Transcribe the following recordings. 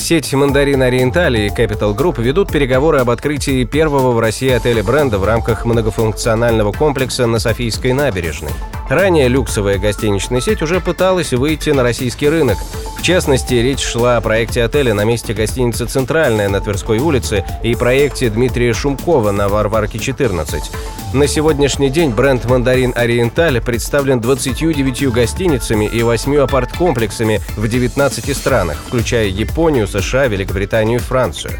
Сеть «Мандарин Ориентали» и Capital Group ведут переговоры об открытии первого в России отеля бренда в рамках многофункционального комплекса на Софийской набережной. Ранее люксовая гостиничная сеть уже пыталась выйти на российский рынок. В частности, речь шла о проекте отеля на месте гостиницы «Центральная» на Тверской улице и проекте Дмитрия Шумкова на Варварке 14. На сегодняшний день бренд «Мандарин Ориенталь» представлен 29 гостиницами и 8 апарт-комплексами в 19 странах, включая Японию, США, Великобританию и Францию.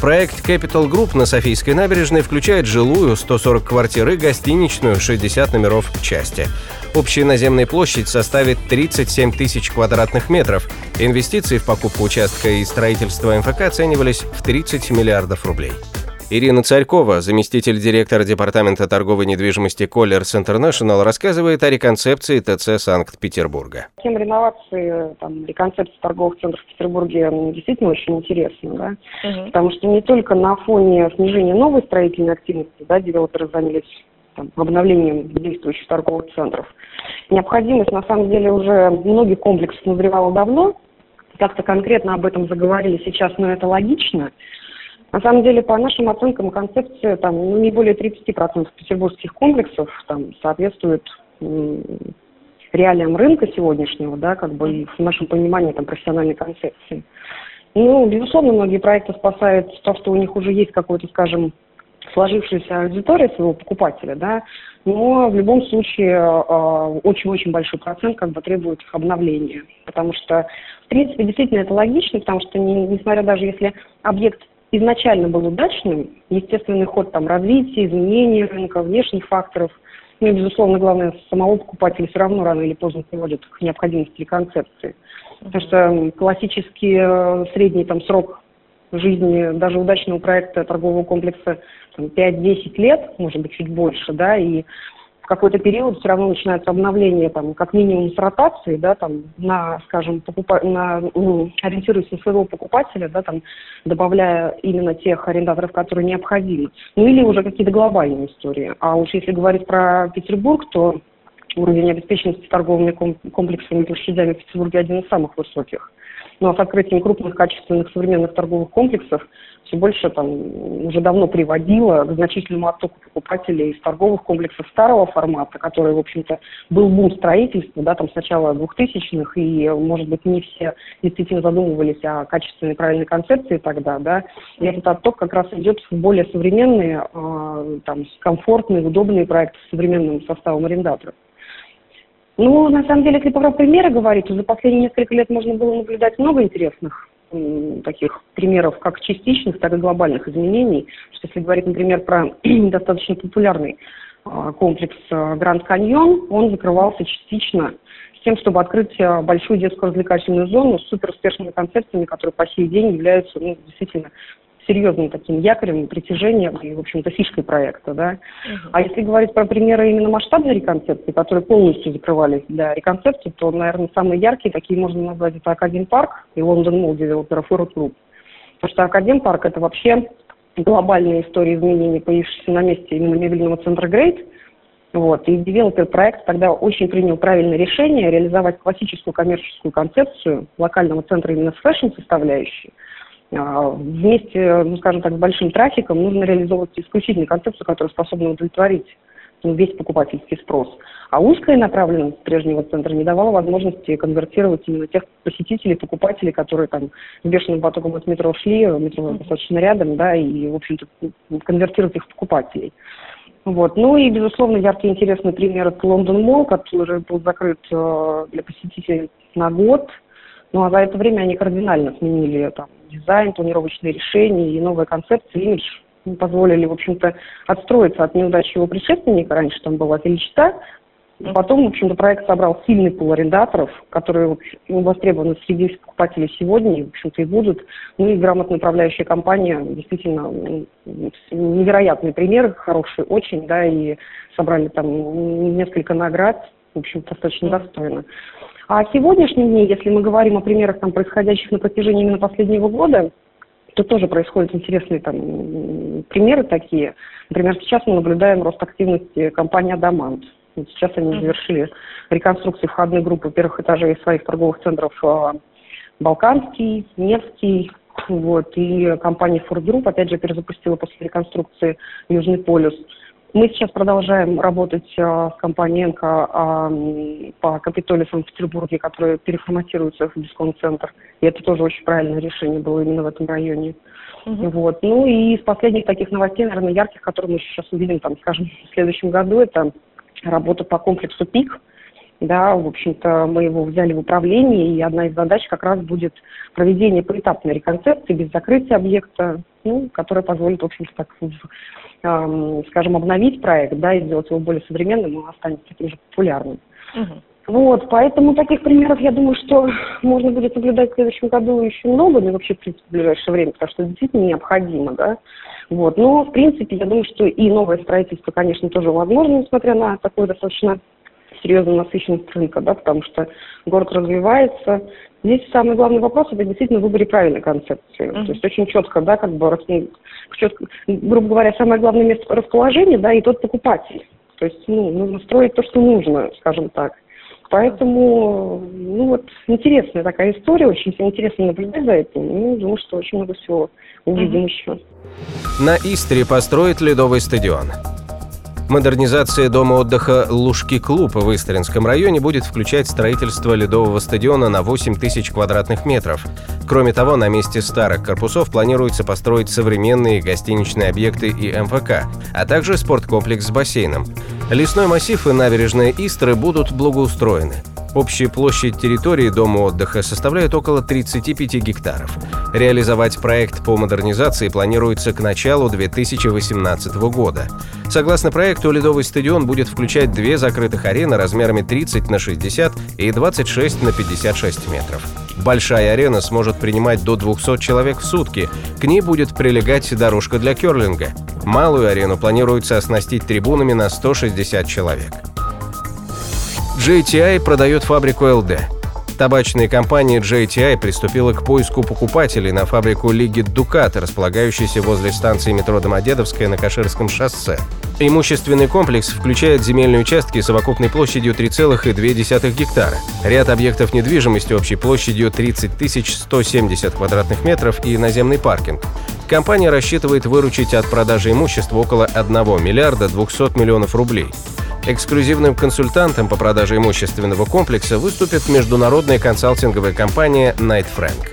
Проект Capital Group на Софийской набережной включает жилую 140 квартир и гостиничную 60 номеров части. Общая наземная площадь составит 37 тысяч квадратных метров. Инвестиции в покупку участка и строительство МФК оценивались в 30 миллиардов рублей. Ирина Царькова, заместитель директора Департамента торговой недвижимости Colliers International, рассказывает о реконцепции ТЦ Санкт-Петербурга. Тема реновации, там, реконцепции торговых центров в Петербурге действительно очень интересна, да? угу. потому что не только на фоне снижения новой строительной активности да, девелоперы занялись там, обновлением действующих торговых центров. Необходимость, на самом деле, уже многих комплексов назревала давно. Как-то конкретно об этом заговорили сейчас, но это логично. На самом деле, по нашим оценкам, концепция там, ну, не более 30% петербургских комплексов там, соответствует реалиям рынка сегодняшнего, да, как бы и в нашем понимании там, профессиональной концепции. Ну, безусловно, многие проекты спасают то, что у них уже есть какой-то, скажем, сложившаяся аудитория своего покупателя, да, но в любом случае э, очень-очень большой процент как бы требует обновления, потому что, в принципе, действительно это логично, потому что, не, несмотря даже если объект изначально был удачным, естественный ход там развития, изменения рынка, внешних факторов, ну и, безусловно, главное, самого покупателя все равно рано или поздно приводит к необходимости концепции. Потому что классический э, средний там срок жизни даже удачного проекта торгового комплекса 5-10 лет, может быть, чуть больше, да, и в какой-то период все равно начинается обновление, там, как минимум с ротацией, да, там, на, скажем, покупа... на, ну, ориентируясь на своего покупателя, да, там, добавляя именно тех арендаторов, которые необходимы. Ну, или уже какие-то глобальные истории. А уж если говорить про Петербург, то уровень обеспеченности торговыми комплексами площадями в Петербурге один из самых высоких. Ну а с открытием крупных, качественных, современных торговых комплексов все больше там уже давно приводило к значительному оттоку покупателей из торговых комплексов старого формата, который, в общем-то, был бум строительства, да, там сначала 2000-х, и, может быть, не все действительно задумывались о качественной правильной концепции тогда, да, и этот отток как раз идет в более современные, э, там, комфортные, удобные проекты с современным составом арендаторов. Ну, на самом деле, если про примеры говорить, то за последние несколько лет можно было наблюдать много интересных таких примеров как частичных, так и глобальных изменений. Что если говорить, например, про достаточно популярный а, комплекс а, Гранд Каньон, он закрывался частично с тем, чтобы открыть а, большую детскую развлекательную зону с суперуспешными концепциями, которые по сей день являются ну, действительно серьезным таким якорем, притяжением и, в общем-то, фишкой проекта, да. Uh-huh. А если говорить про примеры именно масштабной реконцепции, которые полностью закрывались для реконцепции, то, наверное, самые яркие такие можно назвать это Академ Парк и London Mall девелоперов Fort Group. Потому что Академ Парк это вообще глобальная история изменений, появившаяся на месте именно мебельного центра Грейт, вот. И девелопер проекта тогда очень принял правильное решение реализовать классическую коммерческую концепцию локального центра именно с фэшн-составляющей, вместе, ну, скажем так, с большим трафиком нужно реализовывать исключительно концепцию, которая способна удовлетворить ну, весь покупательский спрос. А узкая направленность прежнего центра не давала возможности конвертировать именно тех посетителей, покупателей, которые там с бешеным потоком от метро шли, метро достаточно рядом, да, и, в общем-то, конвертировать их в покупателей. Вот. Ну и, безусловно, яркий интересный пример это London Mall, который был закрыт э, для посетителей на год. Ну а за это время они кардинально сменили там, дизайн, планировочные решения и новая концепция, имидж позволили, в общем-то, отстроиться от неудачи его предшественника. Раньше там была Феличита, Потом, в общем-то, проект собрал сильный пул арендаторов, которые востребованы среди покупателей сегодня, и, в общем-то, и будут. Ну и грамотная управляющая компания, действительно, невероятные примеры, хорошие очень, да, и собрали там несколько наград, в общем, достаточно достойно. А сегодняшние дни, если мы говорим о примерах, там, происходящих на протяжении именно последнего года, то тоже происходят интересные там примеры такие. Например, сейчас мы наблюдаем рост активности компании «Адамант». Вот сейчас они завершили реконструкцию входной группы первых этажей своих торговых центров а, Балканский, Невский, вот, и компания Group, опять же, перезапустила после реконструкции Южный полюс. Мы сейчас продолжаем работать с компанией «Энко» а, по Капитолию в Санкт-Петербурге, которая переформатируется в дисконт-центр. И это тоже очень правильное решение было именно в этом районе. Uh-huh. Вот. Ну и из последних таких новостей, наверное, ярких, которые мы сейчас увидим, там, скажем, в следующем году, это работа по комплексу ПИК. Да, в общем-то, мы его взяли в управление, и одна из задач как раз будет проведение поэтапной реконцепции без закрытия объекта, ну, которая позволит, в общем-то, так, э, скажем, обновить проект, да, и сделать его более современным, он останется таким же популярным. Угу. Вот, поэтому таких примеров, я думаю, что можно будет наблюдать в следующем году еще много, ну, вообще, в принципе, в ближайшее время, потому что это действительно необходимо, да. Вот, но, в принципе, я думаю, что и новое строительство, конечно, тоже возможно, несмотря на такое достаточно серьезную насыщенность рынка, да, потому что город развивается. Здесь самый главный вопрос это действительно в выборе правильной концепции. Mm-hmm. То есть очень четко, да, как бы четко, грубо говоря, самое главное место расположения, да, и тот покупатель. То есть, ну, нужно строить то, что нужно, скажем так. Поэтому, ну вот, интересная такая история, очень интересно наблюдать за этим. Ну, думаю, что очень много всего увидим mm-hmm. еще. На Истре построят ледовый стадион. Модернизация дома отдыха «Лужки клуб» в Истринском районе будет включать строительство ледового стадиона на 8 тысяч квадратных метров. Кроме того, на месте старых корпусов планируется построить современные гостиничные объекты и МФК, а также спорткомплекс с бассейном. Лесной массив и набережная Истры будут благоустроены. Общая площадь территории дома отдыха составляет около 35 гектаров. Реализовать проект по модернизации планируется к началу 2018 года. Согласно проекту, ледовый стадион будет включать две закрытых арены размерами 30 на 60 и 26 на 56 метров. Большая арена сможет принимать до 200 человек в сутки. К ней будет прилегать дорожка для керлинга. Малую арену планируется оснастить трибунами на 160 человек. JTI продает фабрику LD. Табачная компания JTI приступила к поиску покупателей на фабрику Лиги Дукат, располагающейся возле станции метро Домодедовская на Каширском шоссе. Имущественный комплекс включает земельные участки совокупной площадью 3,2 гектара, ряд объектов недвижимости общей площадью 30 170 квадратных метров и наземный паркинг. Компания рассчитывает выручить от продажи имущества около 1 миллиарда 200 миллионов рублей. Эксклюзивным консультантом по продаже имущественного комплекса выступит международная консалтинговая компания Knight Frank.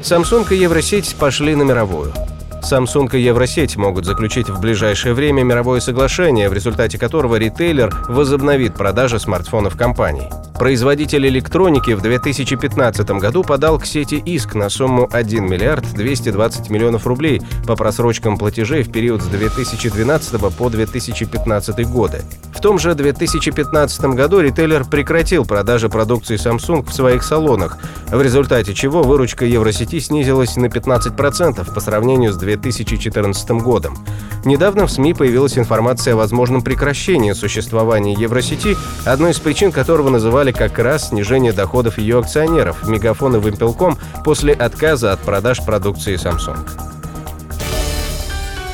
Samsung и Евросеть пошли на мировую. Samsung и Евросеть могут заключить в ближайшее время мировое соглашение, в результате которого ритейлер возобновит продажи смартфонов компании. Производитель электроники в 2015 году подал к сети иск на сумму 1 миллиард 220 миллионов рублей по просрочкам платежей в период с 2012 по 2015 годы. Том же 2015 году ритейлер прекратил продажи продукции Samsung в своих салонах, в результате чего выручка Евросети снизилась на 15% по сравнению с 2014 годом. Недавно в СМИ появилась информация о возможном прекращении существования Евросети, одной из причин которого называли как раз снижение доходов ее акционеров, Мегафон и Вимпелком, после отказа от продаж продукции Samsung.